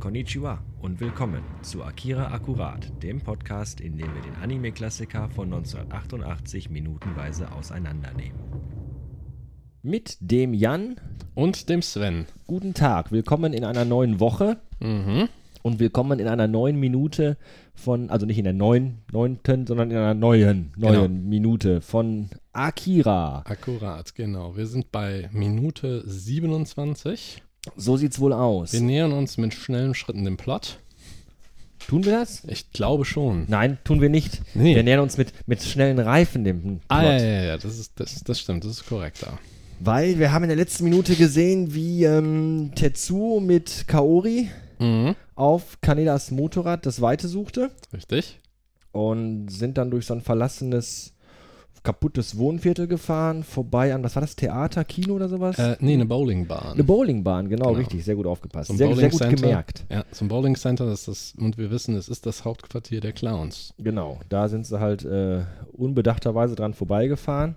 Konnichiwa und willkommen zu Akira Akkurat, dem Podcast, in dem wir den Anime-Klassiker von 1988 minutenweise auseinandernehmen. Mit dem Jan Und dem Sven. Guten Tag, willkommen in einer neuen Woche Mhm. und willkommen in einer neuen Minute von, also nicht in der neuen, neunten, sondern in einer neuen, neuen Genau. Minute von Akira. Akkurat, genau. Wir sind bei Minute 27. So sieht's wohl aus. Wir nähern uns mit schnellen Schritten dem Plot. Tun wir das? Ich glaube schon. Nein, tun wir nicht. Nee. Wir nähern uns mit, mit schnellen Reifen dem Plot. Ah, ja, ja, ja, das, ist, das, das stimmt, das ist korrekter. Weil wir haben in der letzten Minute gesehen, wie ähm, Tetsuo mit Kaori Mhm. auf Kanedas Motorrad das Weite suchte Richtig? und sind dann durch so ein verlassenes, kaputtes Wohnviertel gefahren, vorbei an, was war das, Theater, Kino oder sowas? Äh, nee, eine Bowlingbahn. Eine Bowlingbahn, genau, Genau. richtig, sehr gut aufgepasst. Sehr, sehr gut Center. gemerkt. Ja, zum Bowling Center, das ist das, und wir wissen, es ist das Hauptquartier der Clowns. Genau, da sind sie halt äh, unbedachterweise dran vorbeigefahren.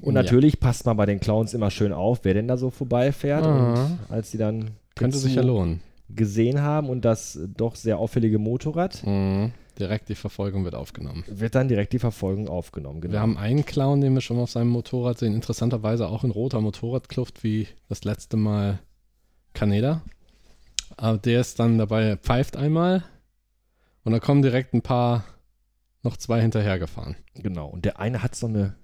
Und Ja. natürlich passt man bei den Clowns immer schön auf, wer denn da so vorbeifährt. Ah. Und als sie dann Könnte sich ja lohnen. gesehen haben und das doch sehr auffällige Motorrad, Mhm. Direkt die Verfolgung wird aufgenommen. wird dann direkt die Verfolgung aufgenommen. Genau. Wir haben einen Clown, den wir schon mal auf seinem Motorrad sehen. Interessanterweise auch in roter Motorradkluft wie das letzte Mal Kaneda. Aber der ist dann dabei, pfeift einmal und da kommen direkt ein paar, noch zwei hinterhergefahren. genau. Und der eine hat so eine.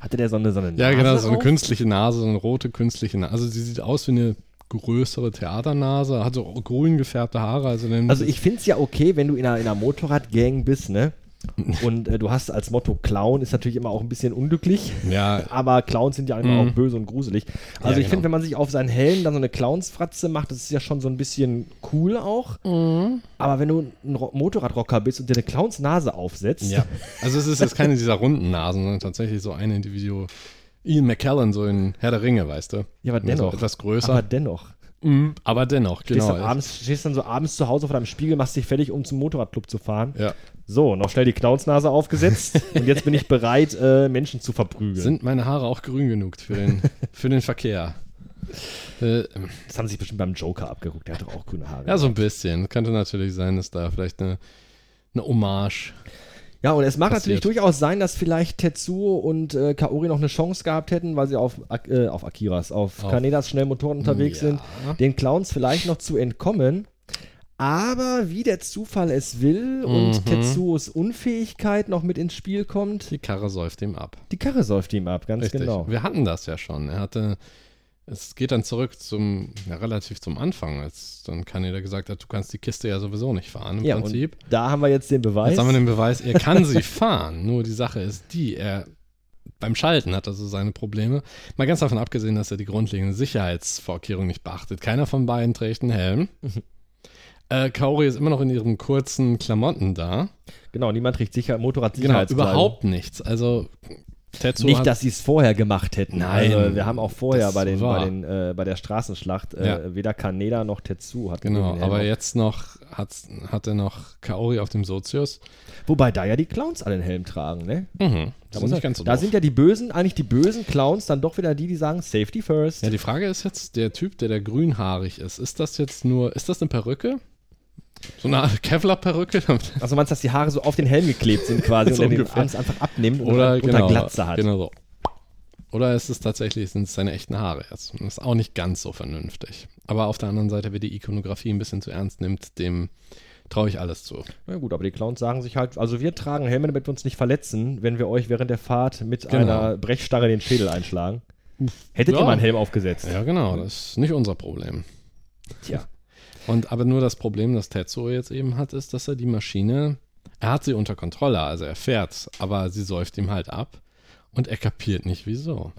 Hatte der so eine, so eine Ja, genau, so eine auf? künstliche Nase, so eine rote künstliche Nase. Also sie sieht aus wie eine größere Theaternase, hat so grün gefärbte Haare. Also, Also ich finde es ja okay, wenn du in einer, in einer Motorradgang bist, ne? Und äh, du hast als Motto Clown, ist natürlich immer auch ein bisschen unglücklich. ja, Aber Clowns sind ja immer Mhm. auch böse und gruselig. Also Ja, ich finde, genau. wenn man sich auf seinen Helm dann so eine Clownsfratze macht, das ist ja schon so ein bisschen cool auch. Mhm. Aber wenn du ein Ro Motorradrocker bist und dir eine Clownsnase aufsetzt, Ja, also es ist jetzt keine dieser runden Nasen, sondern tatsächlich so eine Individuum. Ian McKellen, so in Herr der Ringe, weißt du? Ja, aber dennoch. So etwas größer. aber dennoch. aber dennoch, Stehst, genau. dann abends, stehst dann so abends zu Hause vor deinem Spiegel, machst dich fertig, um zum Motorradclub zu fahren. ja. So, noch schnell die Clownsnase aufgesetzt und jetzt bin ich bereit, äh, Menschen zu verprügeln. Sind meine Haare auch grün genug für den, für den Verkehr? Äh, das haben sie sich bestimmt beim Joker abgeguckt, der hat doch auch grüne Haare. ja, so ein bisschen. Könnte natürlich sein, dass da vielleicht eine, eine Hommage. Ja, und es mag passiert. natürlich durchaus sein, dass vielleicht Tetsuo und äh, Kaori noch eine Chance gehabt hätten, weil sie auf, äh, auf Akiras, auf Auf- Kanedas Schnellmotoren unterwegs Ja. sind, den Clowns vielleicht noch zu entkommen. Aber wie der Zufall es will und Mhm. Tetsuos Unfähigkeit noch mit ins Spiel kommt, Die Karre säuft ihm ab. die Karre säuft ihm ab, ganz Richtig. genau. Wir hatten das ja schon. Er hatte. Es geht dann zurück zum, ja, relativ zum Anfang, als dann Kaneda gesagt hat, du kannst die Kiste ja sowieso nicht fahren im Ja, Prinzip. da haben wir jetzt den Beweis. Jetzt haben wir den Beweis, er kann sie fahren. Nur die Sache ist die, er beim Schalten hat er so seine Probleme. Mal ganz davon abgesehen, dass er die grundlegenden Sicherheitsvorkehrungen nicht beachtet. Keiner von beiden trägt einen Helm. äh, Kaori ist immer noch in ihren kurzen Klamotten da. genau, niemand trägt sicher Genau, Motorradsicherheitskleidung. überhaupt nichts. Also Tetsuo Nicht, dass sie es vorher gemacht hätten. Nein, also, wir haben auch vorher bei, den, bei, den, äh, bei der Straßenschlacht äh, Ja. weder Kaneda noch Tetsu hatten Genau, aber jetzt noch hat, hat er noch Kaori auf dem Sozius. Wobei da ja die Clowns alle den Helm tragen, ne? Mhm. Da, muss ganz so da sind ja die bösen, eigentlich die bösen Clowns, dann doch wieder die, die sagen Safety first. Ja, die Frage ist jetzt, der Typ, der da grünhaarig ist, ist das jetzt nur, ist das eine Perücke? So eine Art Kevlar-Perücke? Also meinst du, dass die Haare so auf den Helm geklebt sind quasi So und er den abends einfach abnimmt und Oder unter genau, Glatze hat. Genau so. Oder ist es tatsächlich, sind es seine echten Haare jetzt? Das ist auch nicht ganz so vernünftig. Aber auf der anderen Seite, wer die Ikonografie ein bisschen zu ernst nimmt, dem traue ich alles zu. Na gut, aber die Clowns sagen sich halt, also wir tragen Helme, damit wir uns nicht verletzen, wenn wir euch während der Fahrt mit Genau. einer Brechstange den Schädel einschlagen. Hättet Ja. ihr mal einen Helm aufgesetzt? Ja, genau, das ist nicht unser Problem. Tja. Und aber nur das Problem, das Tetsuo jetzt eben hat, ist, dass er die Maschine, er hat sie unter Kontrolle, also er fährt, aber sie säuft ihm halt ab und er kapiert nicht, wieso.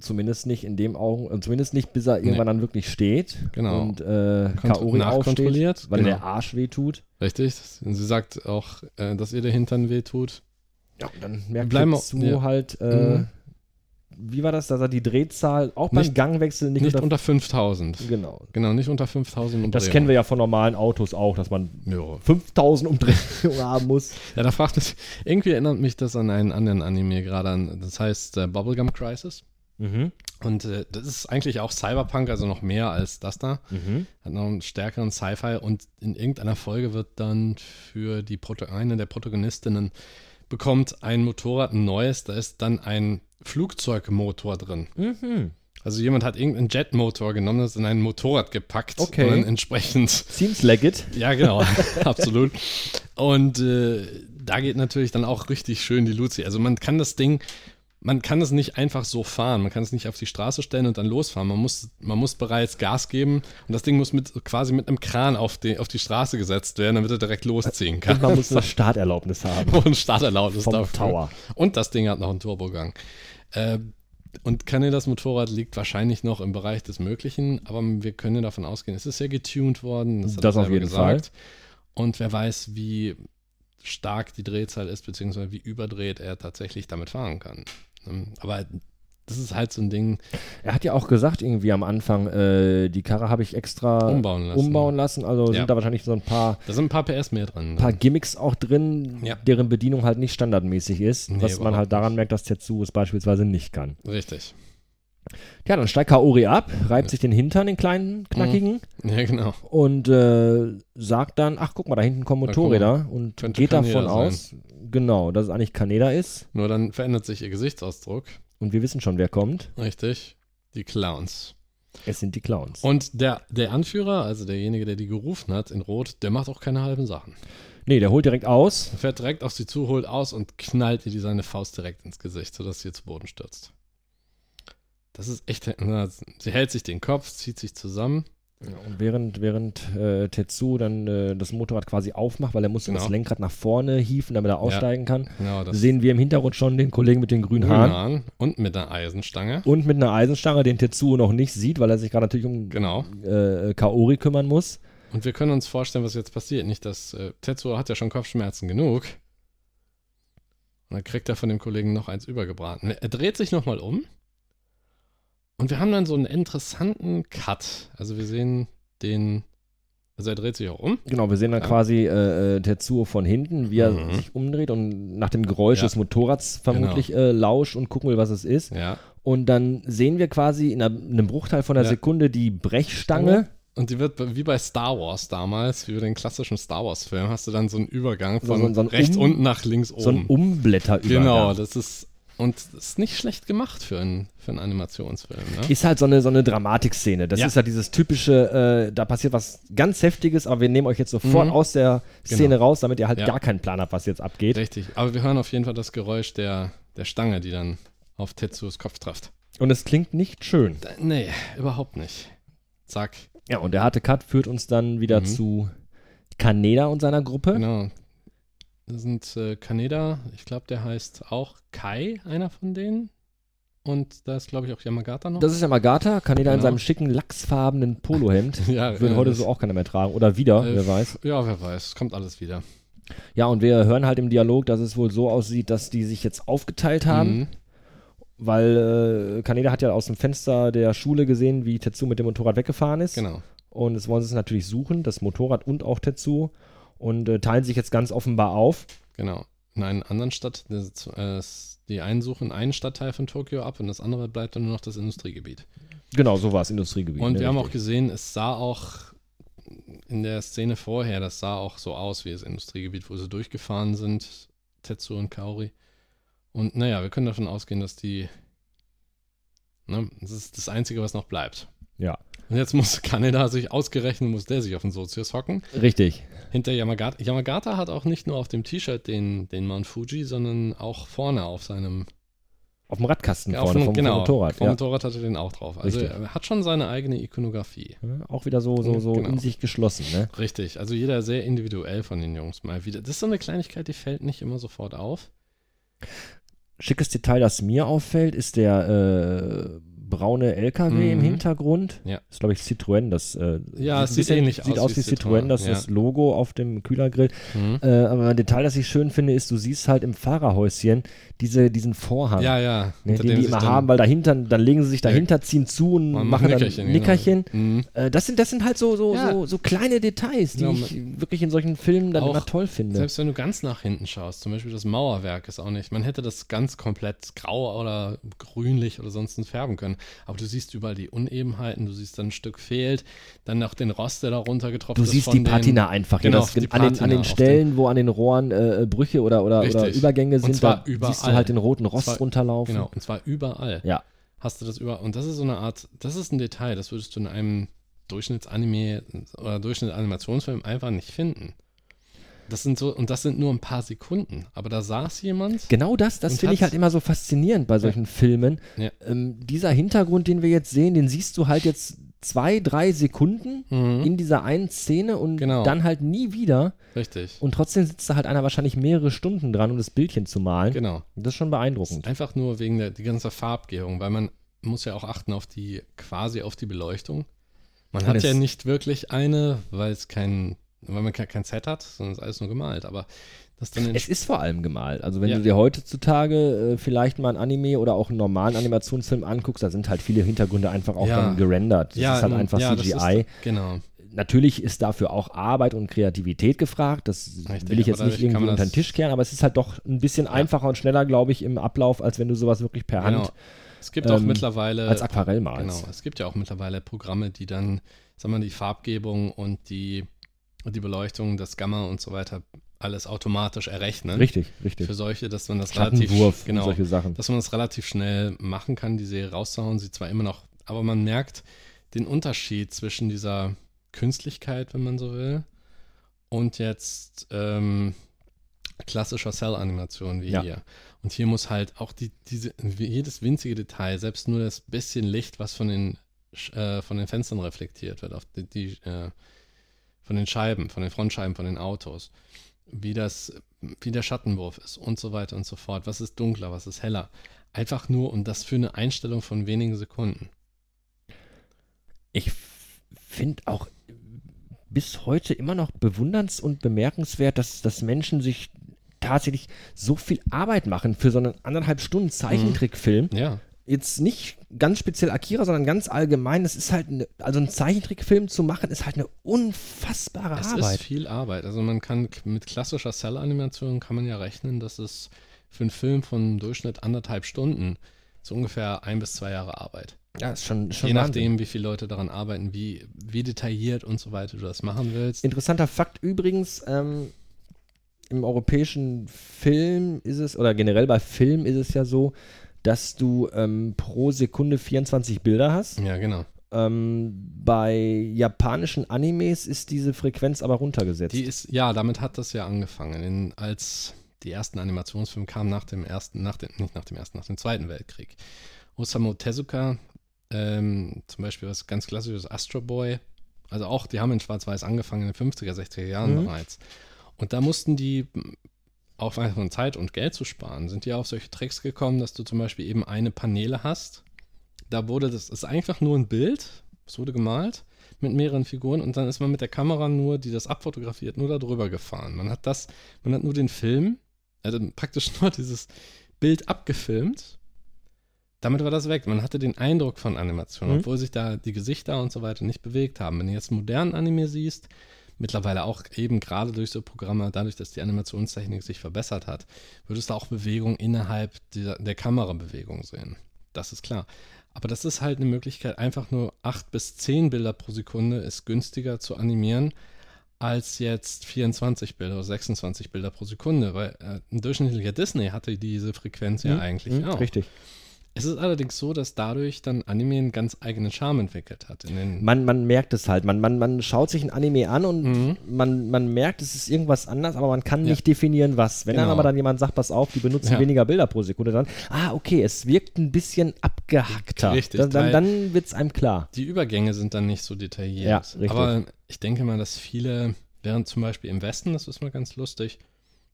Zumindest nicht in dem Augen, äh, zumindest nicht, bis er irgendwann dann wirklich steht Genau. und äh, Kaori nachkontrolliert, aufsteht, weil genau. der Arsch wehtut. Richtig? Sie sagt auch, äh, dass ihr der Hintern wehtut. Ja, und dann merkt Bleiben Tetsuo ja. halt, äh, Mhm. Wie war das, dass er die Drehzahl auch beim Nicht- Gangwechsel nicht, Nicht unter, unter 5000. Genau. Genau, nicht unter 5000 Das kennen wir ja von normalen Autos auch, dass man Ja. 5000 Umdrehungen haben muss. ja, da fragt es, irgendwie erinnert mich das an einen anderen Anime gerade an, das heißt äh, Bubblegum Crisis. Mhm. Und äh, das ist eigentlich auch Cyberpunk, also noch mehr als das da. Mhm. Hat noch einen stärkeren Sci-Fi und in irgendeiner Folge wird dann für die Proto eine der Protagonistinnen bekommt ein Motorrad, ein neues, da ist dann ein Flugzeugmotor drin. Mhm. Also jemand hat irgendeinen Jetmotor genommen, das in ein Motorrad gepackt Okay. und dann entsprechend Seems like it. ja, genau, absolut. Und äh, da geht natürlich dann auch richtig schön die Luzi. Also man kann das Ding, man kann es nicht einfach so fahren. Man kann es nicht auf die Straße stellen und dann losfahren. Man muss, man muss bereits Gas geben und das Ding muss mit, quasi mit einem Kran auf die, auf die Straße gesetzt werden, damit er direkt losziehen kann. Und man muss eine Starterlaubnis haben. und Starterlaubnis Vom dafür. Tower. Und das Ding hat noch einen Turbogang. Äh, und Canedas Motorrad liegt wahrscheinlich noch im Bereich des Möglichen, aber wir können davon ausgehen, es ist ja getuned worden. Das, hat Das er auf jeden Fall. Und wer weiß, wie stark die Drehzahl ist, beziehungsweise wie überdreht er tatsächlich damit fahren kann. Ähm, Aber das ist halt so ein Ding, Er hat ja auch gesagt, irgendwie am Anfang, äh, die Karre habe ich extra umbauen lassen. umbauen lassen. Also Ja. sind da wahrscheinlich so ein paar, Da sind ein paar PS mehr drin. paar Gimmicks auch drin, Ja. deren Bedienung halt nicht standardmäßig ist. Nee, was man halt daran nicht. merkt, dass Tetsu es beispielsweise nicht kann. Richtig. Ja, dann steigt Kaori ab, reibt sich den Hintern, den kleinen, knackigen, Ja, genau. und äh, sagt dann, ach guck mal, da hinten kommen Motorräder und Könnte geht davon Kaneda aus, genau, dass es eigentlich Kaneda ist. Nur dann verändert sich ihr Gesichtsausdruck. Und wir wissen schon, wer kommt. Richtig. Die Clowns. Es sind die Clowns. Und der, der Anführer, also derjenige, der die gerufen hat in Rot, der macht auch keine halben Sachen. nee, der holt direkt aus. Fährt direkt auf sie zu, holt aus und knallt ihr die seine Faust direkt ins Gesicht, sodass sie zu Boden stürzt. Das ist echt. na, Sie hält sich den Kopf, zieht sich zusammen. Und während, während äh, Tetsu dann äh, das Motorrad quasi aufmacht, weil er muss Genau. das Lenkrad nach vorne hieven, damit er aussteigen kann, Genau, sehen wir im Hintergrund schon den Kollegen mit den grünen Haaren Grünhahn und mit einer Eisenstange. und mit einer Eisenstange, den Tetsu noch nicht sieht, weil er sich gerade natürlich um Genau. äh, Kaori kümmern muss. Und wir können uns vorstellen, was jetzt passiert. Nicht, dass äh, Tetsuo hat ja schon Kopfschmerzen genug. Und dann kriegt er von dem Kollegen noch eins übergebraten. Er dreht sich nochmal um. Und wir haben dann so einen interessanten Cut. Also wir sehen den. Also er dreht sich auch um. Genau, wir sehen dann Ja. quasi äh, äh, Tetsuo von hinten, wie er Mhm. sich umdreht und nach dem Geräusch Ja. Genau. des Motorrads vermutlich äh, lauscht und gucken will, was es ist. Ja. Und dann sehen wir quasi in einem Bruchteil von einer. Sekunde die Brechstange. Und die wird wie bei Star Wars damals, wie bei den klassischen Star Wars-Filmen, hast du dann so einen Übergang So- von so- so ein rechts Um- unten nach links oben. So ein Umblätterübergang. Genau, das ist. Und das ist nicht schlecht gemacht für einen, für einen Animationsfilm. Ne? Ist halt so eine, so eine Dramatikszene. Das Ja. ist halt dieses typische, äh, da passiert was ganz Heftiges, aber wir nehmen euch jetzt sofort Mhm. aus der Szene Genau. raus, damit ihr halt Ja. gar keinen Plan habt, was jetzt abgeht. Richtig. Aber wir hören auf jeden Fall das Geräusch der, der Stange, die dann auf Tetsuos Kopf trifft. Und es klingt nicht schön. Da, nee, überhaupt nicht. Zack. Ja, und der harte Cut führt uns dann wieder Mhm. zu Kaneda und seiner Gruppe. Genau. Das sind äh, Kaneda, ich glaube, der heißt auch Kai, einer von denen. Und da ist, glaube ich, auch Yamagata noch. Das ist Yamagata, Kaneda in Genau. seinem schicken lachsfarbenen Polohemd. ja, Würde äh, heute so auch keiner mehr tragen. Oder wieder, äh, wer weiß. Ja, wer weiß. Kommt alles wieder. Ja, und wir hören halt im Dialog, dass es wohl so aussieht, dass die sich jetzt aufgeteilt haben. Mhm. Weil äh, Kaneda hat ja aus dem Fenster der Schule gesehen, wie Tetsu mit dem Motorrad weggefahren ist. Genau. Und jetzt wollen sie es natürlich suchen, das Motorrad und auch Tetsu. Und äh, teilen sich jetzt ganz offenbar auf. Genau. In einer anderen Stadt, das, äh, die einen suchen einen Stadtteil von Tokio ab und das andere bleibt dann nur noch das Industriegebiet. Genau, so war es, Industriegebiet. Und ne, wir haben auch richtig. gesehen, es sah auch in der Szene vorher, das sah auch so aus wie das Industriegebiet, wo sie durchgefahren sind, Tetsu und Kaori. Und naja, wir können davon ausgehen, dass die. Ne, das ist das Einzige, was noch bleibt. Ja. Und jetzt muss Kaneda sich ausgerechnet, muss der sich auf den Sozius hocken. Richtig. Hinter Yamagata. Yamagata hat auch nicht nur auf dem T-Shirt den, den Mount Fuji, sondern auch vorne auf seinem Auf dem Radkasten auf vorne dem- vom, genau, vom Motorrad. Vom Ja. Motorrad hatte den auch drauf. Also Richtig. er hat schon seine eigene Ikonografie. Ja, Auch wieder so, so, so Genau. in sich geschlossen, ne? Richtig, also jeder sehr individuell von den Jungs mal wieder. Das ist so eine Kleinigkeit, die fällt nicht immer sofort auf. Schickes Detail, das mir auffällt, ist der äh, braune LKW im Mhm. Hintergrund. Ja. Das ist, glaube ich, Citroën. Das, äh, Ja, sieht bisschen- ähnlich sieht aus aus wie wie Citroën, Citroën, das ja. ist das Logo auf dem Kühlergrill. Mhm. Äh, aber ein Detail, das ich schön finde, ist, du siehst halt im Fahrerhäuschen diese, diesen Vorhang. Ja, ja. Ne, den die immer haben, weil dahinter, dann legen sie sich dahinter, ziehen zu und machen dann Nickerchen, Nickerchen. Genau. Mhm. Äh, das, sind, das sind halt so, so, Ja. so, so kleine Details, die Genau, ich wirklich in solchen Filmen dann Auch immer toll finde. Selbst wenn du ganz nach hinten schaust, zum Beispiel das Mauerwerk ist auch nicht, man hätte das ganz komplett grau oder grünlich oder sonst färben können, aber du siehst überall die Unebenheiten, du siehst dann ein Stück fehlt, dann noch den Rost, der da runtergetroffen Du ist siehst von die den- Patina einfach. hier, Genau, das, an, den, an den Stellen, wo an den Rohren äh, Brüche oder, oder, oder. Übergänge sind, da siehst du überall. halt den roten Rost zwar- runterlaufen. Genau, und zwar überall. Ja. Hast du das überall. Und das ist so eine Art, das ist ein Detail, das würdest du in einem Durchschnittsanime oder Durchschnittsanimationsfilm einfach nicht finden. Das sind so, und das sind nur ein paar Sekunden. Aber da saß jemand. Genau das, das finde ich halt immer so faszinierend bei solchen Filmen. Ja. Ähm, dieser Hintergrund, den wir jetzt sehen, den siehst du halt jetzt zwei, drei Sekunden Mhm, in dieser einen Szene und Genau. dann halt nie wieder. richtig. Und trotzdem sitzt da halt einer wahrscheinlich mehrere Stunden dran, um das Bildchen zu malen. Genau. Das ist schon beeindruckend. Einfach nur wegen der die ganze Farbgebung, weil man muss ja auch achten auf die, quasi auf die Beleuchtung. Man Und hat ja nicht wirklich eine, weil es kein, weil man kein, kein Set hat, sondern ist alles nur gemalt. Aber das dann Es ist vor allem gemalt. Also wenn Ja. du dir heutzutage äh, vielleicht mal ein Anime oder auch einen normalen Animationsfilm anguckst, da sind halt viele Hintergründe einfach auch Ja. dann gerendert. Das ist halt einfach ja, CGI. Ist, genau. Natürlich ist dafür auch Arbeit und Kreativität gefragt. Das Richtig, will ich jetzt nicht irgendwie unter den Tisch kehren, aber es ist halt doch ein bisschen einfacher und schneller, glaube ich, im Ablauf, als wenn du sowas wirklich per Hand genau. Es gibt auch ähm, mittlerweile als Aquarell malst. Genau, es gibt ja auch mittlerweile Programme, die dann, sagen wir mal, die Farbgebung und die, die Beleuchtung, das Gamma und so weiter alles automatisch errechnen. Richtig, richtig. Für solche, dass man das relativ, genau, solche Sachen. dass man das relativ schnell machen kann, die Serie rauszuhauen, sie zwar immer noch, aber man merkt den Unterschied zwischen dieser Künstlichkeit, wenn man so will, und jetzt ähm, klassischer Cell-Animation wie Ja. hier. Und hier muss halt auch die, diese, jedes winzige Detail, selbst nur das bisschen Licht, was von den, äh, von den Fenstern reflektiert wird, auf die, die äh, von den Scheiben, von den Frontscheiben, von den Autos, wie das, wie der Schattenwurf ist und so weiter und so fort. Was ist dunkler, was ist heller? Einfach nur und das für eine Einstellung von wenigen Sekunden. Ich finde auch bis heute immer noch bewunderns- und bemerkenswert, dass, dass Menschen sich tatsächlich so viel Arbeit machen für so einen anderthalb Stunden Zeichentrickfilm. Ja, Jetzt nicht ganz speziell Akira, sondern ganz allgemein. Das ist halt, eine, also einen Zeichentrickfilm zu machen, ist halt eine unfassbare es Arbeit. ist viel Arbeit. Also man kann mit klassischer Cell-Animation kann man ja rechnen, dass es für einen Film von Durchschnitt anderthalb Stunden so ungefähr ein bis zwei Jahre Arbeit. ja, ist schon, schon Je Wahnsinn. nachdem, wie viele Leute daran arbeiten, wie, wie detailliert und so weiter du das machen willst. Interessanter Fakt übrigens, ähm, im europäischen Film ist es, oder generell bei Film ist es ja so, dass du ähm, pro Sekunde 24 Bilder hast. ja, genau. Ähm, bei japanischen Animes ist diese Frequenz aber runtergesetzt. Die ist, ja, damit hat das ja angefangen. In, als die ersten Animationsfilme kamen nach dem ersten, nach dem, nicht nach dem ersten, nach dem Zweiten Weltkrieg. Osamu Tezuka, ähm, zum Beispiel was ganz klassisches Astro Boy, also auch, die haben in Schwarz-Weiß angefangen in den 50er, 60er Jahren Mhm. bereits. Und da mussten die, auf einfach Zeit und Geld zu sparen, sind die auf solche Tricks gekommen, dass du zum Beispiel eben eine Paneele hast. Da wurde das, ist einfach nur ein Bild, es wurde gemalt mit mehreren Figuren und dann ist man mit der Kamera nur, die das abfotografiert, nur da drüber gefahren. Man hat das, man hat nur den Film, also praktisch nur dieses Bild abgefilmt. Damit war das weg. Man hatte den Eindruck von Animation, Mhm. obwohl sich da die Gesichter und so weiter nicht bewegt haben. Wenn du jetzt modernen Anime siehst, mittlerweile auch eben gerade durch so Programme, dadurch, dass die Animationstechnik sich verbessert hat, würdest du auch Bewegung innerhalb dieser, der Kamerabewegung sehen. Das ist klar. Aber das ist halt eine Möglichkeit, einfach nur 8 bis 10 Bilder pro Sekunde ist günstiger zu animieren als jetzt 24 Bilder oder 26 Bilder pro Sekunde, weil äh, ein durchschnittlicher Disney hatte diese Frequenz ja Mhm, eigentlich mhm, auch. Richtig. Es ist allerdings so, dass dadurch dann Anime einen ganz eigenen Charme entwickelt hat. Man, man merkt es halt. Man, man, man schaut sich ein Anime an und Mhm. man, man merkt, es ist irgendwas anders, aber man kann Ja. nicht definieren, was. Wenn dann Genau. aber dann jemand sagt, pass auf, die benutzen Ja. weniger Bilder pro Sekunde, dann, ah, okay, es wirkt ein bisschen abgehackter. Richtig, dann dann, dann wird es einem klar. Die Übergänge sind dann nicht so detailliert. Ja, richtig. Aber ich denke mal, dass viele, während zum Beispiel im Westen, das ist mal ganz lustig,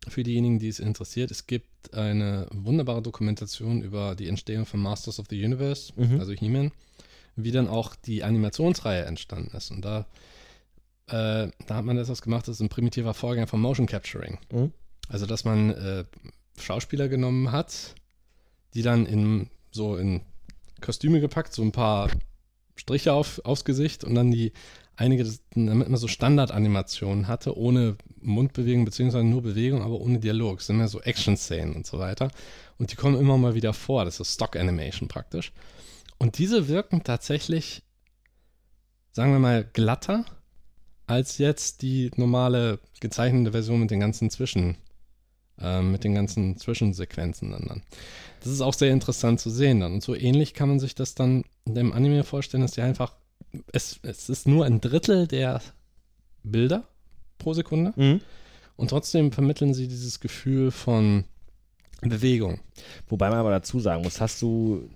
für diejenigen, die es interessiert. Es gibt eine wunderbare Dokumentation über die Entstehung von Masters of the Universe, Mhm. also He-Man, wie dann auch die Animationsreihe entstanden ist. Und da, äh, da hat man etwas gemacht, das ist ein primitiver Vorgänger von Motion Capturing. Mhm. Also, dass man äh, Schauspieler genommen hat, die dann in so in Kostüme gepackt, so ein paar Striche auf, aufs Gesicht und dann die einige, damit man so Standardanimationen hatte, ohne Mundbewegung, beziehungsweise nur Bewegung, aber ohne Dialog. Das sind ja so Action-Szenen und so weiter. Und die kommen immer mal wieder vor. Das ist Stock-Animation praktisch. Und diese wirken tatsächlich, sagen wir mal, glatter als jetzt die normale gezeichnete Version mit den ganzen Zwischen, ähm, mit den ganzen Zwischensequenzen dann, dann. Das ist auch sehr interessant zu sehen dann. Und so ähnlich kann man sich das dann in dem Anime vorstellen, dass die einfach, es, es ist nur ein Drittel der Bilder pro Sekunde Mhm. und trotzdem vermitteln sie dieses Gefühl von Bewegung. Wobei man aber dazu sagen muss, hast du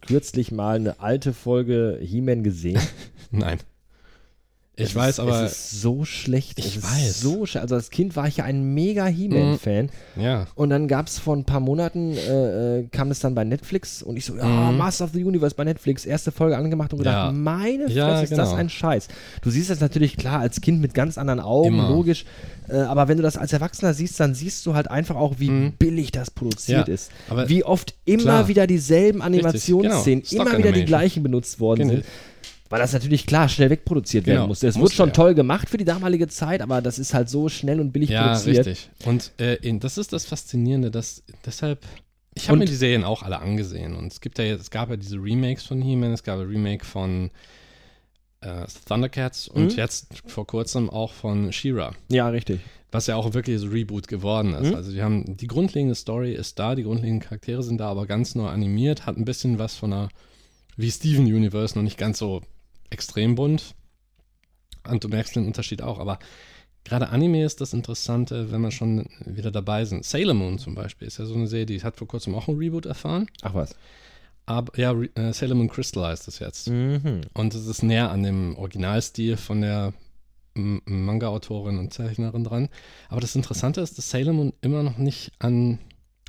kürzlich mal eine alte Folge He-Man gesehen? Nein. Ich Es weiß, ist, aber Es ist so schlecht. Ich weiß. So sch- also als Kind war ich ja ein mega He-Man-Fan. ja. Und dann gab es vor ein paar Monaten, äh, äh, kam es dann bei Netflix und ich so, ja, Mhm. Master of the Universe bei Netflix, erste Folge angemacht und gedacht, Ja. meine Fresse, Ja, ist das genau. ein Scheiß. Du siehst das natürlich klar als Kind mit ganz anderen Augen, Immer. logisch. Äh, aber wenn du das als Erwachsener siehst, dann siehst du halt einfach auch, wie Mhm. billig das produziert Ja, ist. aber- wie oft immer Klar. wieder dieselben Animationsszenen, genau. immer wieder die gleichen benutzt worden Genau. sind. Weil das natürlich klar schnell wegproduziert werden Genau. musste. Es wurde schon ja. toll gemacht für die damalige Zeit, aber das ist halt so schnell und billig Ja, produziert. richtig. Und äh, das ist das Faszinierende, dass deshalb. Ich habe mir die Serien auch alle angesehen und es gibt ja jetzt, es gab ja diese Remakes von He-Man, es gab ein Remake von äh, Thundercats und Mhm. jetzt vor kurzem auch von She-Ra, Ja, richtig. was ja auch wirklich so Reboot geworden ist. Mhm. Also die haben die grundlegende Story ist da, die grundlegenden Charaktere sind da, aber ganz neu animiert, hat ein bisschen was von einer wie Steven Universe, noch nicht ganz so extrem bunt. Und du merkst den Unterschied auch, aber gerade Anime ist das Interessante, wenn wir schon wieder dabei sind. Sailor Moon zum Beispiel ist ja so eine Serie, die hat vor kurzem auch ein Reboot erfahren. Ach was. Aber ja, Re äh, Sailor Moon Crystal heißt das jetzt. Mhm. Und es ist näher an dem Originalstil von der Manga-Autorin und Zeichnerin dran. Aber das Interessante ist, dass Sailor Moon immer noch nicht an.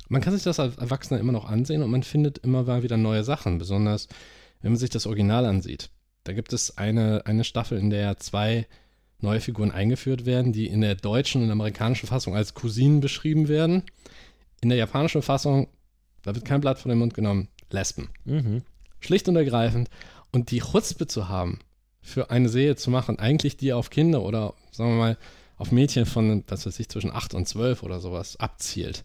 Man kann sich das als Erwachsener immer noch ansehen und man findet immer wieder neue Sachen, besonders wenn man sich das Original ansieht. Da gibt es eine, eine Staffel, in der zwei neue Figuren eingeführt werden, die in der deutschen und amerikanischen Fassung als Cousinen beschrieben werden. In der japanischen Fassung, da wird kein Blatt von dem Mund genommen, Lesben. Mhm. Schlicht und ergreifend. Und die Chutzpe zu haben, für eine Serie zu machen, eigentlich die auf Kinder oder sagen wir mal auf Mädchen von, was weiß ich, zwischen 8 und 12 oder sowas abzielt.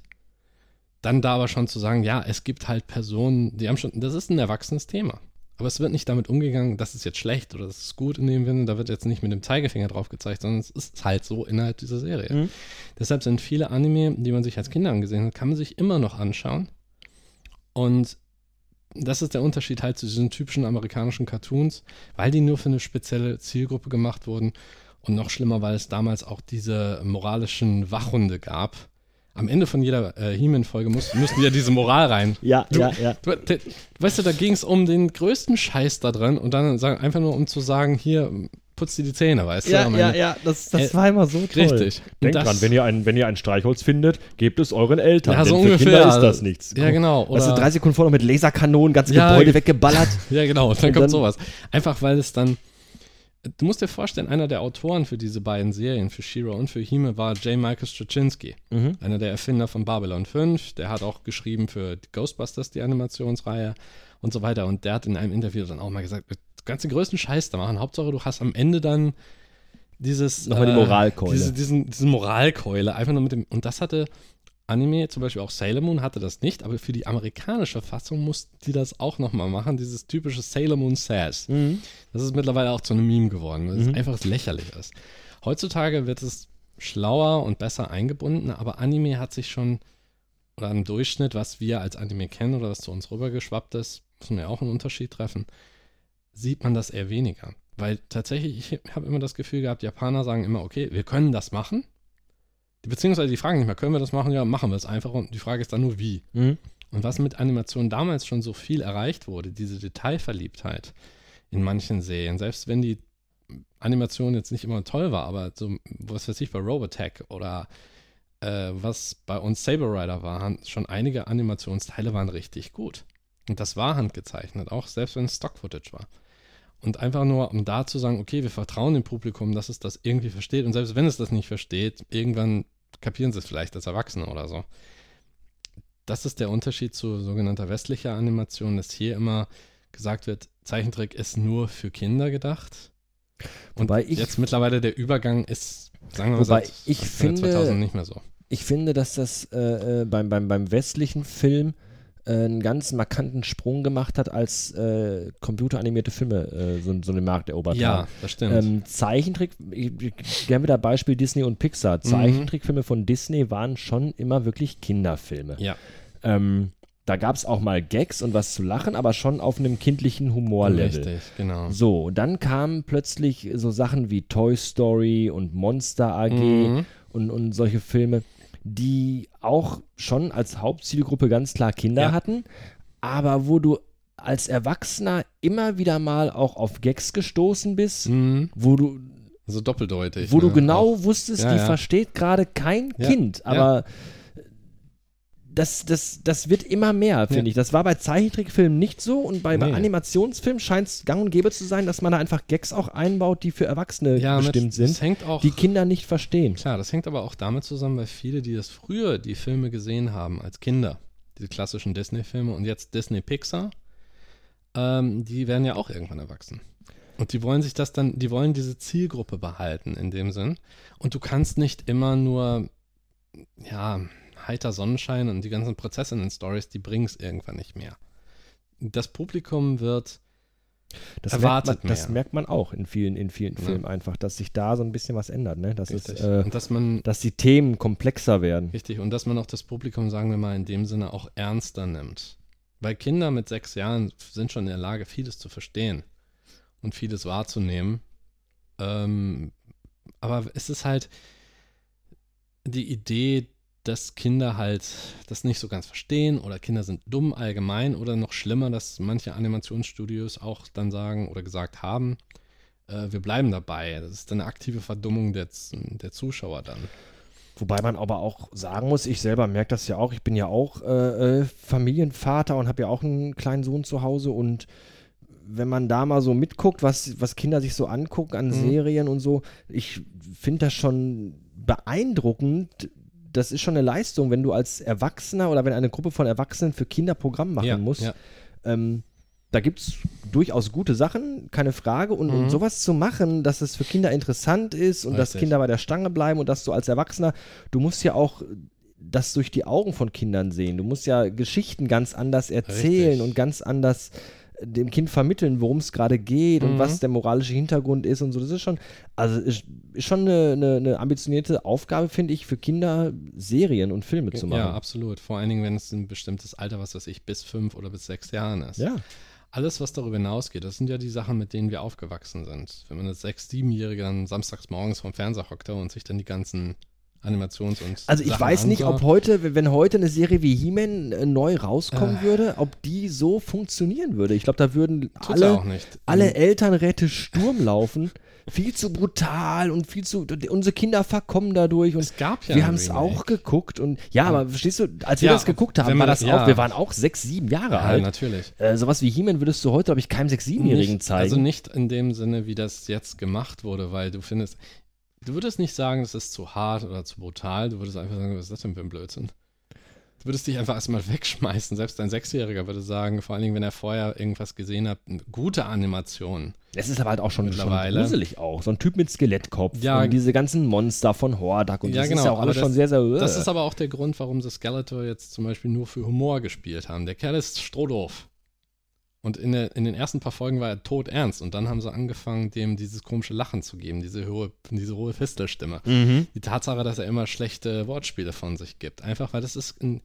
Dann da aber schon zu sagen, ja, es gibt halt Personen, die haben schon, das ist ein erwachsenes Thema. Aber es wird nicht damit umgegangen, das ist jetzt schlecht oder das ist gut in dem Sinne, da wird jetzt nicht mit dem Zeigefinger drauf gezeigt, sondern es ist halt so innerhalb dieser Serie. Mhm. Deshalb sind viele Anime, die man sich als Kinder angesehen hat, kann man sich immer noch anschauen. Und das ist der Unterschied halt zu diesen typischen amerikanischen Cartoons, weil die nur für eine spezielle Zielgruppe gemacht wurden. Und noch schlimmer, weil es damals auch diese moralischen Wachhunde gab. Am Ende von jeder äh, He-Man-Folge mussten ja diese Moral rein. Ja, Du- ja, ja. Du, weißt du, da ging es um den größten Scheiß da drin und dann sagen, einfach nur um zu sagen, hier, putz dir die Zähne, weißt du? Ja, am ja, Ende. ja, das, das Äh, war immer so toll. Richtig. Denkt dran, wenn ihr, ein, wenn ihr ein Streichholz findet, gebt es euren Eltern. Ja, denn so für ungefähr. Kinder ist das nichts. Ja, genau. Weißt du, Oder- drei Sekunden vorher mit Laserkanonen, ganze Ja, Gebäude ge- weggeballert. Ja, genau, und dann Und kommt dann- sowas. Einfach weil es dann. Du musst dir vorstellen, einer der Autoren für diese beiden Serien, für Shira und für Hime, war J. Michael Straczynski. Mhm. Einer der Erfinder von Babylon 5. Der hat auch geschrieben für Ghostbusters, die Animationsreihe und so weiter. Und der hat in einem Interview dann auch mal gesagt: Du kannst den größten Scheiß da machen. Hauptsache, du hast am Ende dann dieses. Nochmal die Moralkeule. Diese, diesen, diese Moralkeule. Einfach nur mit dem. Und das hatte Anime, zum Beispiel auch Sailor Moon hatte das nicht, aber für die amerikanische Fassung mussten die das auch nochmal machen, dieses typische Sailor Moon Sass. Mhm. Das ist mittlerweile auch zu einem Meme geworden, weil Mhm. es einfach lächerlich ist. Heutzutage wird es schlauer und besser eingebunden, aber Anime hat sich schon, oder im Durchschnitt, was wir als Anime kennen oder was zu uns rübergeschwappt ist, müssen wir auch einen Unterschied treffen, sieht man das eher weniger. Weil tatsächlich, ich habe immer das Gefühl gehabt, Japaner sagen immer, okay, wir können das machen. Beziehungsweise die fragen nicht mehr, können wir das machen? Ja, machen wir es einfach. Und die Frage ist dann nur, wie. Mhm. Und was mit Animation damals schon so viel erreicht wurde, diese Detailverliebtheit in manchen Serien, selbst wenn die Animation jetzt nicht immer toll war, aber so, was weiß ich, bei Robotech oder äh, was bei uns Saber Rider war, schon einige Animationsteile waren richtig gut. Und das war handgezeichnet, auch selbst wenn es Stock-Footage war. Und einfach nur, um da zu sagen, okay, wir vertrauen dem Publikum, dass es das irgendwie versteht. Und selbst wenn es das nicht versteht, irgendwann kapieren sie es vielleicht als Erwachsene oder so. Das ist der Unterschied zu sogenannter westlicher Animation, dass hier immer gesagt wird, Zeichentrick ist nur für Kinder gedacht. Und Wobei ich- jetzt mittlerweile der Übergang ist, sagen wir mal, seit, ich finde- 2000 nicht mehr so. Ich finde, dass das äh, äh, beim, beim, beim westlichen Film einen ganz markanten Sprung gemacht hat, als äh, computeranimierte Filme äh, so, so den Markt erobert Ja, haben. das stimmt. Ähm, Zeichentrick, ich, ich, gerne wieder Beispiel Disney und Pixar. Zeichentrickfilme von Disney waren schon immer wirklich Kinderfilme. ja, Ähm, da gab es auch mal Gags und was zu lachen, aber schon auf einem kindlichen Humorlevel. richtig, genau. So, und dann kamen plötzlich so Sachen wie Toy Story und Monster AG Mhm. und, und solche Filme, die auch schon als Hauptzielgruppe ganz klar Kinder Ja. hatten, aber wo du als Erwachsener immer wieder mal auch auf Gags gestoßen bist, Mhm. wo du, So doppeldeutig. wo du ne? genau Auch- wusstest, Ja, die ja. versteht gerade kein. Kind, aber das, das, das wird immer mehr, finde Ja. ich. Das war bei Zeichentrickfilmen nicht so und bei, bei Nee. Animationsfilmen scheint es gang und gäbe zu sein, dass man da einfach Gags auch einbaut, die für Erwachsene ja, bestimmt mit, sind, Das hängt auch, die Kinder nicht verstehen. klar, das hängt aber auch damit zusammen, weil viele, die das früher die Filme gesehen haben als Kinder, diese klassischen Disney-Filme und jetzt Disney-Pixar, ähm, die werden ja auch irgendwann erwachsen. Und die wollen sich das dann, die wollen diese Zielgruppe behalten in dem Sinn. Und du kannst nicht immer nur, ja, heiter Sonnenschein und die ganzen Prinzessinnen-Stories, die bringen es irgendwann nicht mehr. Das Publikum wird Das, Erwartet merkt, man, das mehr. merkt man auch in vielen, in vielen Ja. Filmen einfach, dass sich da so ein bisschen was ändert, ne? Dass, es, äh, und dass man dass die Themen komplexer werden. Richtig, und dass man auch das Publikum, sagen wir mal, in dem Sinne auch ernster nimmt. Weil Kinder mit sechs Jahren sind schon in der Lage, vieles zu verstehen und vieles wahrzunehmen. Ähm, aber es ist halt die Idee, dass Kinder halt das nicht so ganz verstehen oder Kinder sind dumm allgemein oder noch schlimmer, dass manche Animationsstudios auch dann sagen oder gesagt haben, äh, wir bleiben dabei. Das ist eine aktive Verdummung der, der Zuschauer dann. Wobei man aber auch sagen muss, ich selber merke das ja auch, ich bin ja auch äh, äh, Familienvater und habe ja auch einen kleinen Sohn zu Hause und wenn man da mal so mitguckt, was, was Kinder sich so angucken an Mhm. Serien und so, ich finde das schon beeindruckend. Das ist schon eine Leistung, wenn du als Erwachsener oder wenn eine Gruppe von Erwachsenen für Kinder Programm machen ja, muss. Ja. Ähm, da gibt es durchaus gute Sachen, keine Frage. Und, Mhm. sowas zu machen, dass es für Kinder interessant ist und dass Richtig. Kinder bei der Stange bleiben und dass du als Erwachsener, du musst ja auch das durch die Augen von Kindern sehen. Du musst ja Geschichten ganz anders erzählen Richtig. und ganz anders dem Kind vermitteln, worum es gerade geht und Mhm. was der moralische Hintergrund ist und so. Das ist schon, also ist, ist schon eine, eine, eine ambitionierte Aufgabe, finde ich, für Kinder Serien und Filme zu machen. Ja, absolut. Vor allen Dingen, wenn es ein bestimmtes Alter, was weiß ich, bis fünf oder bis sechs Jahren ist. ja. Alles, was darüber hinausgeht, das sind ja die Sachen, mit denen wir aufgewachsen sind. Wenn man als sechs-, siebenjährige dann samstags morgens vom Fernseher hockte und sich dann die ganzen Animations- und Also ich Sachen weiß nicht, ob heute, wenn heute eine Serie wie He-Man äh, neu rauskommen Äh. würde, ob die so funktionieren würde. Ich glaube, da würden Tut's alle, auch nicht. alle Ähm, Elternräte Sturm laufen. Viel zu brutal und viel zu. Unsere Kinder verkommen dadurch und es gab ja wir haben es auch geguckt und ja, aber verstehst du, als wir Ja, das geguckt haben, war das ja. auch, wir waren auch sechs, sieben Jahre Ja, alt. natürlich. Äh, sowas wie He-Man würdest du heute, glaube ich, keinem sechs, siebenjährigen Nicht- zeigen. Also nicht in dem Sinne, wie das jetzt gemacht wurde, weil du findest, du würdest nicht sagen, das ist zu hart oder zu brutal, du würdest einfach sagen, was ist das denn für ein Blödsinn? Du würdest dich einfach erstmal wegschmeißen. Selbst ein Sechsjähriger würde sagen, vor allen Dingen, wenn er vorher irgendwas gesehen hat, eine gute Animation. Es ist aber halt auch schon, schon Mittlerweile. gruselig auch. So ein Typ mit Skelettkopf Ja. und diese ganzen Monster von Hordak und Ja, das genau, ist ja auch aber alles das- schon sehr, sehr. Das ist aber auch der Grund, warum sie Skeletor jetzt zum Beispiel nur für Humor gespielt haben. Der Kerl ist strohdoof. Und in, der, in den ersten paar Folgen war er todernst. Und dann haben sie angefangen, dem dieses komische Lachen zu geben, diese hohe, diese hohe Fistelstimme. mhm. Die Tatsache, dass er immer schlechte Wortspiele von sich gibt. Einfach, weil das ist ein,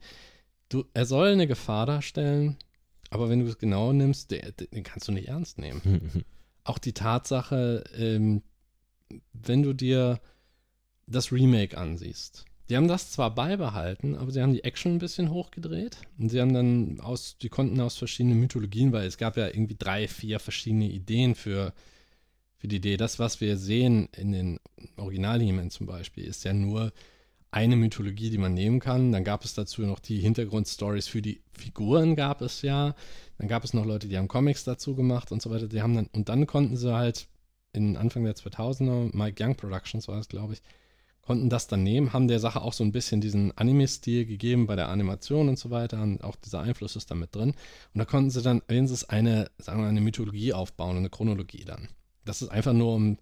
du, er soll eine Gefahr darstellen, aber wenn du es genau nimmst, der, den kannst du nicht ernst nehmen. Auch die Tatsache, ähm, wenn du dir das Remake ansiehst. Die haben das zwar beibehalten, aber sie haben die Action ein bisschen hochgedreht und sie haben dann aus, die konnten aus verschiedenen Mythologien, weil es gab ja irgendwie drei, vier verschiedene Ideen für, für die Idee. Das, was wir sehen in den original zum Beispiel, ist ja nur eine Mythologie, die man nehmen kann. Dann gab es dazu noch die Hintergrundstories für die Figuren gab es ja. Dann gab es noch Leute, die haben Comics dazu gemacht und so weiter. Die haben dann, und dann konnten sie halt in Anfang der 2000er, Mike Young Productions war es, glaube ich, konnten das dann nehmen, haben der Sache auch so ein bisschen diesen Anime-Stil gegeben bei der Animation und so weiter und auch dieser Einfluss ist da mit drin. Und da konnten sie dann wenigstens eine, sagen wir, eine Mythologie aufbauen, eine Chronologie dann. Das ist einfach nur um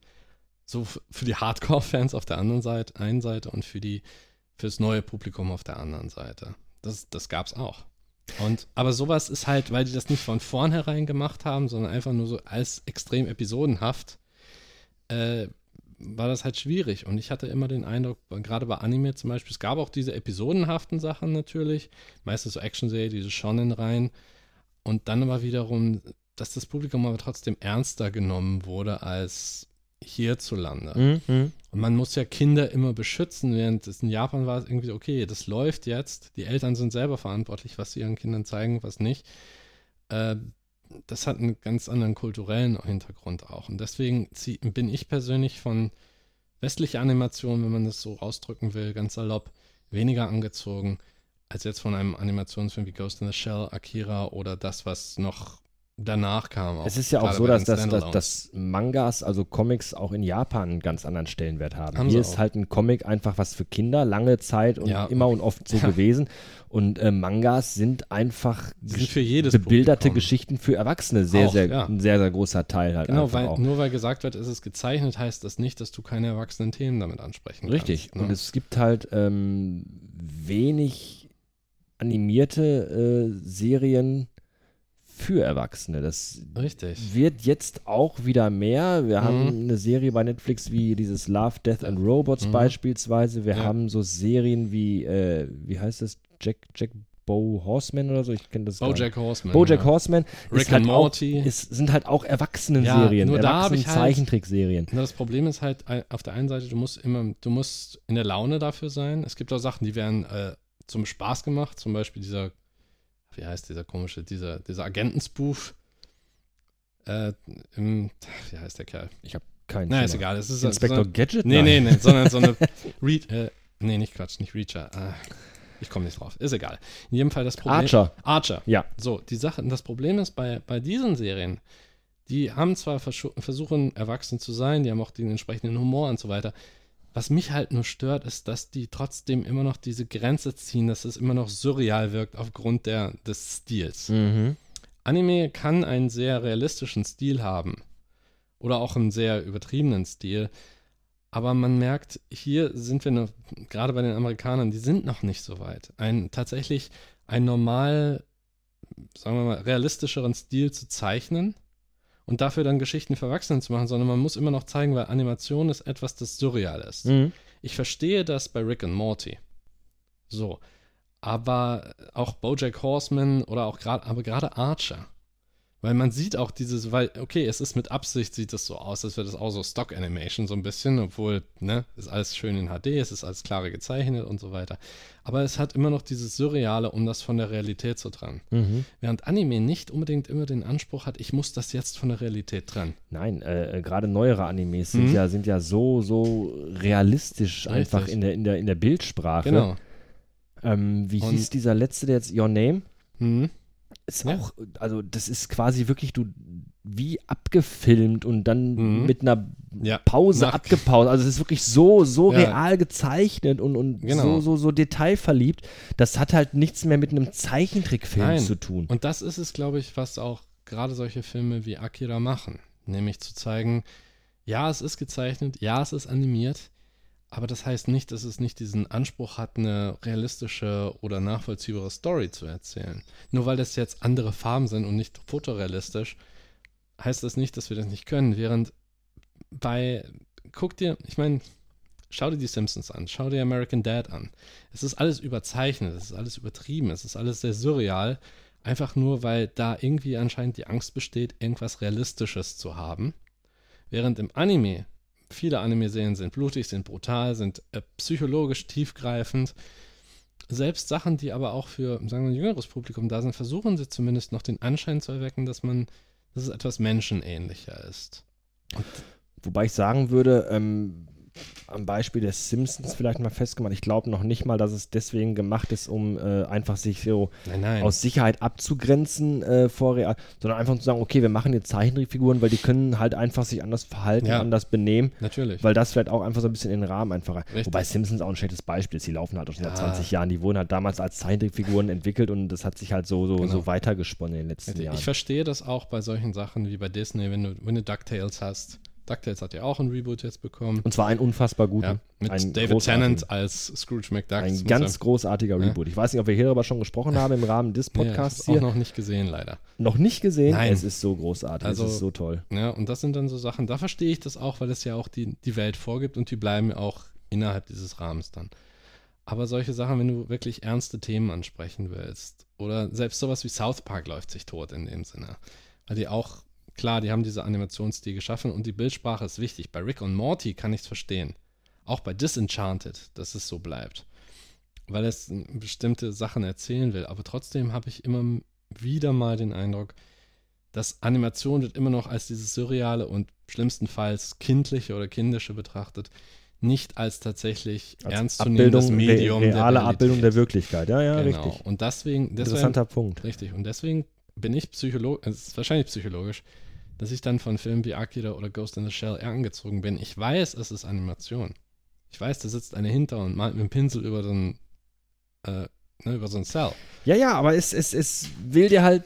so für die Hardcore-Fans auf der anderen Seite, einen Seite und für die, fürs neue Publikum auf der anderen Seite. Das, das gab's auch. Und, aber sowas ist halt, weil die das nicht von vornherein gemacht haben, sondern einfach nur so als extrem episodenhaft, äh, war das halt schwierig. Und ich hatte immer den Eindruck, gerade bei Anime zum Beispiel, es gab auch diese episodenhaften Sachen natürlich, meistens so Action-Serie, diese Shonen rein. Und dann aber wiederum, dass das Publikum aber trotzdem ernster genommen wurde als hierzulande. Mhm. Und man muss ja Kinder immer beschützen, während es in Japan war es irgendwie, okay, das läuft jetzt, die Eltern sind selber verantwortlich, was sie ihren Kindern zeigen, was nicht. Äh, das hat einen ganz anderen kulturellen Hintergrund auch. Und deswegen zieh, bin ich persönlich von westlicher Animation, wenn man das so ausdrücken will, ganz salopp, weniger angezogen als jetzt von einem Animationsfilm wie Ghost in the Shell, Akira oder das, was noch danach kam. Es ist ja auch so, dass, dass, dass, dass Mangas, also Comics, auch in Japan einen ganz anderen Stellenwert haben. Haben Hier ist auch. halt ein Comic einfach was für Kinder, lange Zeit und Ja. immer und oft so Ja. gewesen. Und äh, Mangas sind einfach sind gesch- für jedes bebilderte Publikum. Geschichten für Erwachsene. Sehr, Auch, sehr, ja. ein sehr, sehr großer Teil halt Genau, weil, auch. nur weil gesagt wird, es ist gezeichnet, heißt das nicht, dass du keine erwachsenen Themen damit ansprechen Richtig. kannst. ne? Und es gibt halt ähm, wenig animierte äh, Serien für Erwachsene. Das Richtig. wird jetzt auch wieder mehr. Wir Mhm. haben eine Serie bei Netflix wie dieses Love, Death and Robots Mhm. beispielsweise. Wir Ja. haben so Serien wie, äh, wie heißt das? Jack, Jack Bo Horseman oder so? Ich kenne das. Bojack Horseman. Bojack ja. Horseman Rick ist halt and Morty. Auch, ist, sind halt auch Erwachsenenserien, Ja, nur da hab ich halt- Erwachsenen-Zeichentrickserien. Na, das Problem ist halt, auf der einen Seite, du musst immer, du musst in der Laune dafür sein. Es gibt auch Sachen, die werden äh, zum Spaß gemacht, zum Beispiel dieser, wie heißt dieser komische, dieser, dieser Agentenspoof. Äh, im, wie heißt der Kerl? Kein Na, ist Schimmer. egal. Es ist Inspector so, Gadget? Nee, Nein. nee, nee, sondern so eine Re äh, nee, nicht Quatsch, nicht Reacher. Ah, ich komme nicht drauf. Ist egal. In jedem Fall das Problem. Archer. Archer. Ja. So, die Sache, das Problem ist bei, bei diesen Serien, die haben zwar versuchen, erwachsen zu sein, die haben auch den entsprechenden Humor und so weiter. Was mich halt nur stört, ist, dass die trotzdem immer noch diese Grenze ziehen, dass es immer noch surreal wirkt aufgrund der, des Stils. Mhm. Anime kann einen sehr realistischen Stil haben. Oder auch einen sehr übertriebenen Stil. Aber man merkt, hier sind wir noch, gerade bei den Amerikanern, die sind noch nicht so weit. Ein tatsächlich ein normal, sagen wir mal, realistischeren Stil zu zeichnen und dafür dann Geschichten für Erwachsene zu machen, sondern man muss immer noch zeigen, weil Animation ist etwas, das surreal ist. Mhm. Ich verstehe das bei Rick und Morty. So. Aber auch Bojack Horseman oder auch gerade, aber gerade Archer. Weil man sieht auch dieses, weil, okay, es ist mit Absicht, sieht es so aus, als wäre das auch so Stock-Animation so ein bisschen, obwohl, ne, ist alles schön in HD, es ist alles klar gezeichnet und so weiter. Aber es hat immer noch dieses Surreale, um das von der Realität zu trennen. Mhm. Während Anime nicht unbedingt immer den Anspruch hat, ich muss das jetzt von der Realität trennen. Nein, äh, äh, gerade neuere Animes sind, Mhm. ja, sind ja so, so realistisch einfach Richtig. in der, in, der, in der Bildsprache. Genau. Ähm, wie Und- hieß dieser letzte, der jetzt Your Name? Mhm. Ist Ja. auch, also das ist quasi wirklich du wie abgefilmt und dann Mhm. mit einer Ja. Pause Nach- abgepaust. Also es ist wirklich so, so Ja. real gezeichnet und, und Genau. so, so, so detailverliebt. Das hat halt nichts mehr mit einem Zeichentrickfilm Nein. zu tun. Und das ist es, glaube ich, was auch gerade solche Filme wie Akira machen. Nämlich zu zeigen, ja, es ist gezeichnet, ja, es ist animiert, aber das heißt nicht, dass es nicht diesen Anspruch hat, eine realistische oder nachvollziehbare Story zu erzählen. Nur weil das jetzt andere Farben sind und nicht fotorealistisch, heißt das nicht, dass wir das nicht können. Während bei, guck dir, ich meine, schau dir die Simpsons an, schau dir American Dad an. Es ist alles überzeichnet, es ist alles übertrieben, es ist alles sehr surreal. Einfach nur, weil da irgendwie anscheinend die Angst besteht, irgendwas Realistisches zu haben. Während im Anime, viele Anime-Serien sind blutig, sind brutal, sind äh, psychologisch tiefgreifend. Selbst Sachen, die aber auch für, sagen wir, ein jüngeres Publikum da sind, versuchen sie zumindest noch den Anschein zu erwecken, dass man, dass es etwas menschenähnlicher ist. Wobei ich sagen würde, ähm, am Beispiel des Simpsons vielleicht mal festgemacht. Ich glaube noch nicht mal, dass es deswegen gemacht ist, um äh, einfach sich so Nein, nein. aus Sicherheit abzugrenzen äh, vor real, sondern einfach zu sagen, okay, wir machen jetzt Zeichentrickfiguren, weil die können halt einfach sich anders verhalten, Ja. anders benehmen. Natürlich. Weil das vielleicht auch einfach so ein bisschen in den Rahmen einfach rein. Richtig. Wobei Simpsons auch ein schlechtes Beispiel ist. Die laufen halt auch schon seit Ja. 20 Jahren. Die wurden halt damals als Zeichentrickfiguren entwickelt und das hat sich halt so, so, Genau. so weitergesponnen in den letzten Jahren. Ich verstehe das auch bei solchen Sachen wie bei Disney, wenn du, wenn du DuckTales hast. DuckTales hat ja auch ein Reboot jetzt bekommen. und zwar einen unfassbar guten. Ja, mit einen David. Tennant als Scrooge McDuck. Ein ganz ja- großartiger Ja. Reboot. Ich weiß nicht, ob wir hier darüber schon gesprochen haben im Rahmen des ich Podcasts hab's auch hier. noch nicht gesehen, leider. Noch nicht gesehen? Nein. Es ist so großartig. Also- es ist so toll. Ja, und das sind dann so Sachen, da verstehe ich das auch, weil es ja auch die, die Welt vorgibt und die bleiben ja auch innerhalb dieses Rahmens dann. Aber solche Sachen, wenn du wirklich ernste Themen ansprechen willst, oder selbst sowas wie South Park läuft sich tot in dem Sinne. Weil die auch, klar, die haben diese Animationsstil geschaffen und die Bildsprache ist wichtig. Bei Rick und Morty kann ich es verstehen. Auch bei Disenchanted, dass es so bleibt. Weil es äh, bestimmte Sachen erzählen will. Aber trotzdem habe ich immer wieder mal den Eindruck, dass Animation wird immer noch als dieses surreale und schlimmstenfalls kindliche oder kindische betrachtet, nicht als tatsächlich Als ernstzunehmendes Abbildung, Medium re reale der Abbildung der. Wirklichkeit. Ja, ja, genau. richtig. Und deswegen, deswegen Interessanter Punkt. richtig. Und deswegen bin ich psychologisch, es ist wahrscheinlich psychologisch, dass ich dann von Filmen wie Akira oder Ghost in the Shell eher angezogen bin. Ich weiß, es ist Animation. Ich weiß, da sitzt eine hinter und malt mit dem Pinsel über so ein, äh, ne, über so ein Cell. Ja, ja, aber es, es, es will dir halt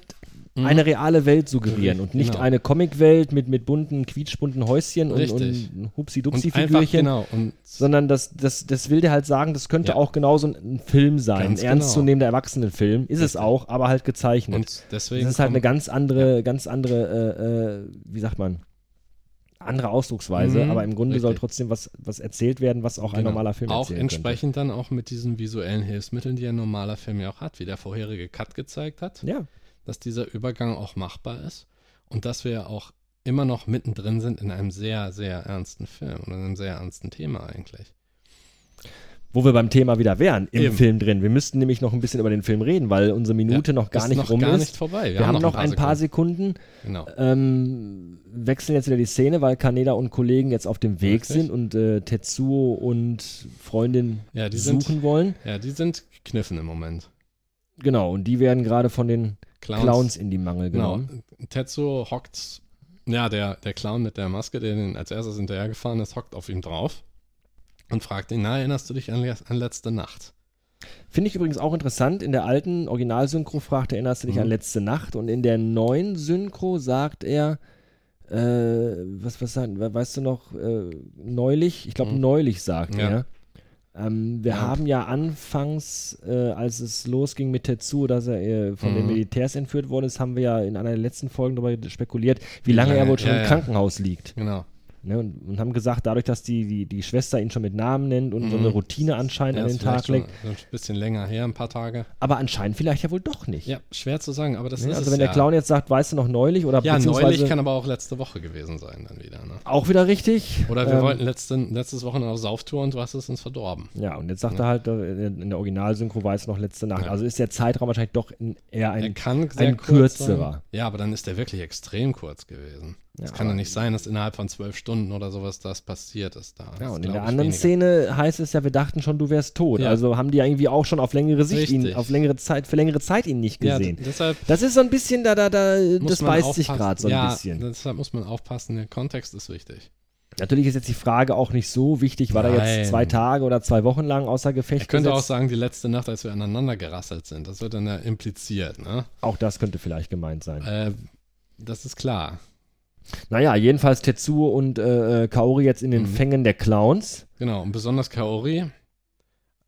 Mhm. eine reale Welt suggerieren und nicht genau. eine Comicwelt mit, mit bunten, quietschbunten Häuschen und, Richtig. und Hupsi-Dupsi-Figürchen. genau, und Sondern das, das, das will dir halt sagen, das könnte Ja. auch genauso ein, ein Film sein. Ganz ein ernstzunehmender Erwachsenenfilm. Ist es Richtig. auch, aber halt gezeichnet. und deswegen das ist halt eine ganz andere, ganz andere, äh, äh, wie sagt man, andere Ausdrucksweise, Mhm, aber im Grunde soll richtig. trotzdem was, was erzählt werden, was auch ein Genau. normaler Film Auch erzählen entsprechend dann auch mit diesen visuellen Hilfsmitteln, die ein normaler Film ja auch hat, wie der vorherige Cut gezeigt hat, könnte. Ja, dass dieser Übergang auch machbar ist und dass wir auch immer noch mittendrin sind in einem sehr, sehr ernsten Film und in einem sehr ernsten Thema eigentlich. wo wir beim Thema wieder wären, im Eben. Film drin. Wir müssten nämlich noch ein bisschen über den Film reden, weil unsere Minute noch gar ist nicht noch rum gar ist. nicht vorbei. wir, haben noch ein paar Sekunden. Genau. Ähm, wechseln jetzt wieder die Szene, weil Kaneda und Kollegen jetzt auf dem Weg Richtig. sind und äh, Tetsuo und Freundin Ja, suchen sind, wollen. ja, die sind gekniffen im Moment. Genau, und die werden gerade von den Clowns. Clowns in die Mangel Genau. genommen. Tetsuo hockt, ja, der, der Clown mit der Maske, der den als erstes hinterhergefahren ist, hockt auf ihm drauf und fragt ihn, na, erinnerst du dich an, an letzte Nacht? Finde ich übrigens auch interessant. In der alten Originalsynchro fragt er, erinnerst du dich Mhm. an letzte Nacht? Und in der neuen Synchro sagt er, äh, was, was sagt, weißt du noch, äh, neulich, ich glaube Mhm. neulich sagt Ja. er. Ähm, wir Ja. haben ja anfangs, äh, als es losging mit Tetsuo, dass er äh, von den Mhm. Militärs entführt worden ist, haben wir ja in einer der letzten Folgen darüber spekuliert, wie lange er lange- wohl schon ja, im ja. Krankenhaus liegt. Genau. Ne? Und, und haben gesagt, dadurch, dass die, die, die Schwester ihn schon mit Namen nennt und so Mhm. eine Routine anscheinend Ja, an den Tag legt, ein bisschen länger her, ein paar Tage. aber anscheinend vielleicht ja wohl doch nicht. Ja, schwer zu sagen, aber das Ne? ist Also wenn der ja. Clown jetzt sagt, weißt du noch neulich oder Ja, neulich kann aber auch letzte Woche gewesen sein dann wieder. Ne? auch wieder richtig. Oder wir Ähm, wollten letzte, letztes Wochenende auf Sauftour und du hast es uns verdorben. Ja, und jetzt sagt Ja. er halt, äh, in der Originalsynchro weiß noch letzte Nacht. Also ist der Zeitraum wahrscheinlich doch eher er ein. ein kürzerer. Sein. Ja, aber dann ist der wirklich extrem kurz gewesen. Es Ja, kann doch nicht sein, dass innerhalb von zwölf Stunden oder sowas das passiert ist da. Ja, und in der anderen weniger. Szene heißt es ja, wir dachten schon, du wärst tot. Ja. Also haben die ja irgendwie auch schon auf längere Sicht ihn, Richtig. auf längere Zeit, für längere Zeit ihn nicht Ja, gesehen. d- deshalb das ist so ein bisschen da, da, da, das beißt sich gerade so ein ja, bisschen. deshalb muss man aufpassen, der Kontext ist wichtig. Natürlich ist jetzt die Frage auch nicht so wichtig, war er Nein. jetzt zwei Tage oder zwei Wochen lang außer Gefecht Ich könnte auch gesetzt? sagen, die letzte Nacht, als wir aneinander gerasselt sind, das wird dann ja impliziert, ne? Auch das könnte vielleicht gemeint sein. Äh, das ist klar. Naja, jedenfalls Tetsuo und äh, äh, Kaori jetzt in den Mhm. Fängen der Clowns. Genau, und besonders Kaori,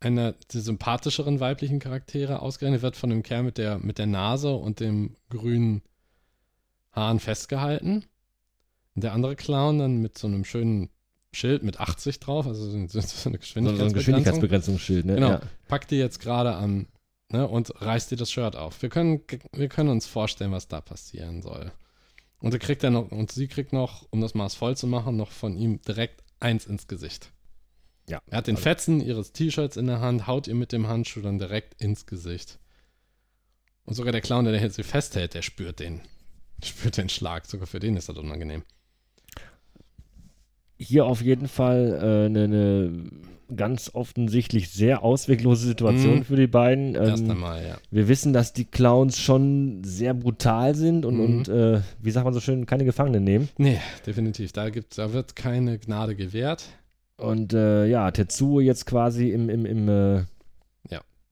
einer der sympathischeren weiblichen Charaktere, ausgerechnet wird von dem Kerl mit der, mit der Nase und dem grünen Haaren festgehalten. Und der andere Clown dann mit so einem schönen Schild mit 80 drauf, also so, eine So, so ein Geschwindigkeitsbegrenzung, Geschwindigkeitsbegrenzungsschild, ne? Genau. Ja. packt die jetzt gerade an ne, und reißt dir das Shirt auf. Wir können, wir können uns vorstellen, was da passieren soll. Und er kriegt dann noch, und sie kriegt noch, um das Maß voll zu machen, noch von ihm direkt eins ins Gesicht. Ja. Er hat den Also- Fetzen ihres T-Shirts in der Hand, haut ihr mit dem Handschuh dann direkt ins Gesicht. Und sogar der Clown, der sie festhält, der spürt den. Spürt den Schlag. Sogar für den ist das unangenehm. Hier auf jeden Fall eine äh, ne, ne ganz offensichtlich sehr ausweglose Situation Mhm. für die beiden. Erst Ähm, einmal, ja. wir wissen, dass die Clowns schon sehr brutal sind und, Mhm. und äh, wie sagt man so schön, keine Gefangenen nehmen. Nee, definitiv. Da, gibt, da wird keine Gnade gewährt. Und äh, ja, Tetsuo jetzt quasi im, im, im, äh,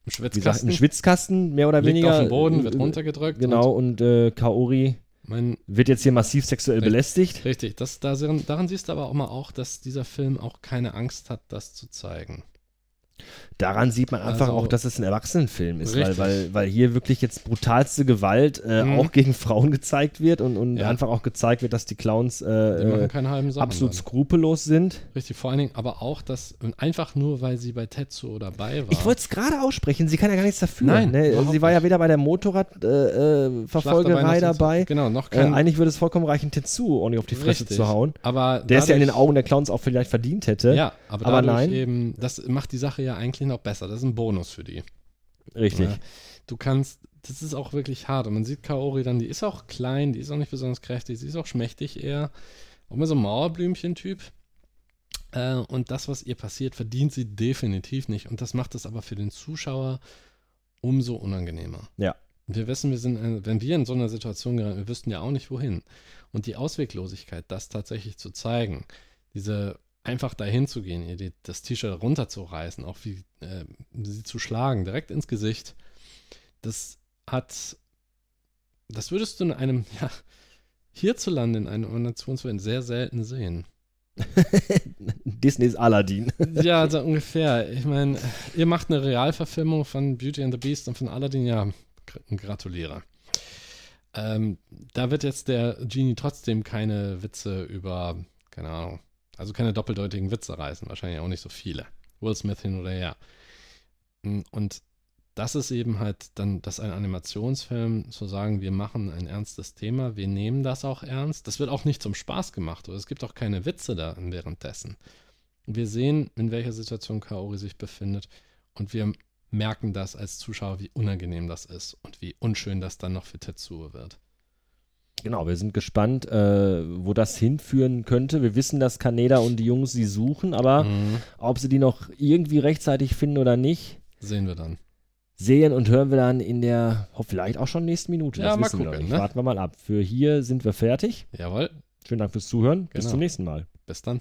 Im Schwitzkasten im Schwitzkasten, mehr oder liegt weniger. auf dem Boden, wird Äh, runtergedrückt. Genau, und äh, Kaori Mein, wird jetzt hier massiv sexuell Richtig. belästigt. richtig, das, da, daran siehst du aber auch mal auch, dass dieser Film auch keine Angst hat, das zu zeigen. Daran sieht man einfach Also- auch, dass es ein Erwachsenenfilm ist, weil, Richtig. weil, weil hier wirklich jetzt brutalste Gewalt äh, Mhm. auch gegen Frauen gezeigt wird und, und Ja. einfach auch gezeigt wird, dass die Clowns Die äh, machen äh, absolut skrupellos sind. Richtig, vor allen Dingen aber auch, dass einfach nur, weil sie bei Tetsuo dabei war. Ich wollte es gerade aussprechen, sie kann ja gar nichts dafür. Nein, ne? Sie war ja weder bei der Motorradverfolgerei äh, Schlacht dabei. Genau, noch Äh, kein. eigentlich würde es vollkommen reichen, Tetsuo ordentlich auf die Fresse Richtig. zu hauen. aber Der es ja in den Augen der Clowns auch vielleicht verdient hätte. Ja, aber, Aber nein. eben, das macht die Sache ja eigentlich noch besser. Das ist ein Bonus für die. Richtig. Ja. Du kannst, das ist auch wirklich hart. Und man sieht Kaori dann, die ist auch klein, die ist auch nicht besonders kräftig, sie ist auch schmächtig eher. Auch mal so ein Mauerblümchen-Typ. Äh, und das, was ihr passiert, verdient sie definitiv nicht. Und das macht es aber für den Zuschauer umso unangenehmer. Ja. Wir wissen, wir sind, äh, wenn wir in so einer Situation geraten, wir wüssten ja auch nicht wohin. Und die Ausweglosigkeit, das tatsächlich zu zeigen, diese einfach dahin zu gehen, ihr die, das T-Shirt runterzureißen, auch wie äh, sie zu schlagen, direkt ins Gesicht, das hat, das würdest du in einem, ja, hierzulande in einem Animationsfilm sehr selten sehen. Disneys Aladdin. Ja, also ungefähr. Ich meine, ihr macht eine Realverfilmung von Beauty and the Beast und von Aladdin, ja, gr- gratuliere. Ähm, da wird jetzt der Genie trotzdem keine Witze über, keine Ahnung, also keine doppeldeutigen Witze reißen, wahrscheinlich auch nicht so viele. Will Smith hin oder her. Mm, Und das ist eben halt dann, dass ein Animationsfilm zu sagen, wir machen ein ernstes Thema, wir nehmen das auch ernst. Das wird auch nicht zum Spaß gemacht oder es gibt auch keine Witze da währenddessen. Wir sehen, in welcher Situation Kaori sich befindet und wir merken das als Zuschauer, wie unangenehm das ist und wie unschön das dann noch für Tetsuo wird. Genau, wir sind gespannt, äh, wo das hinführen könnte. Wir wissen, dass Kaneda und die Jungs sie suchen, aber Mhm. ob sie die noch irgendwie rechtzeitig finden oder nicht, Sehen wir dann. sehen und hören wir dann in der, oh, vielleicht auch schon nächsten Minute. Ja, das mal wissen wir noch gucken, nicht. ne? Warten wir mal ab. Für hier sind wir fertig. Jawohl, Vielen Dank fürs Zuhören. Bis Genau. zum nächsten Mal. bis dann.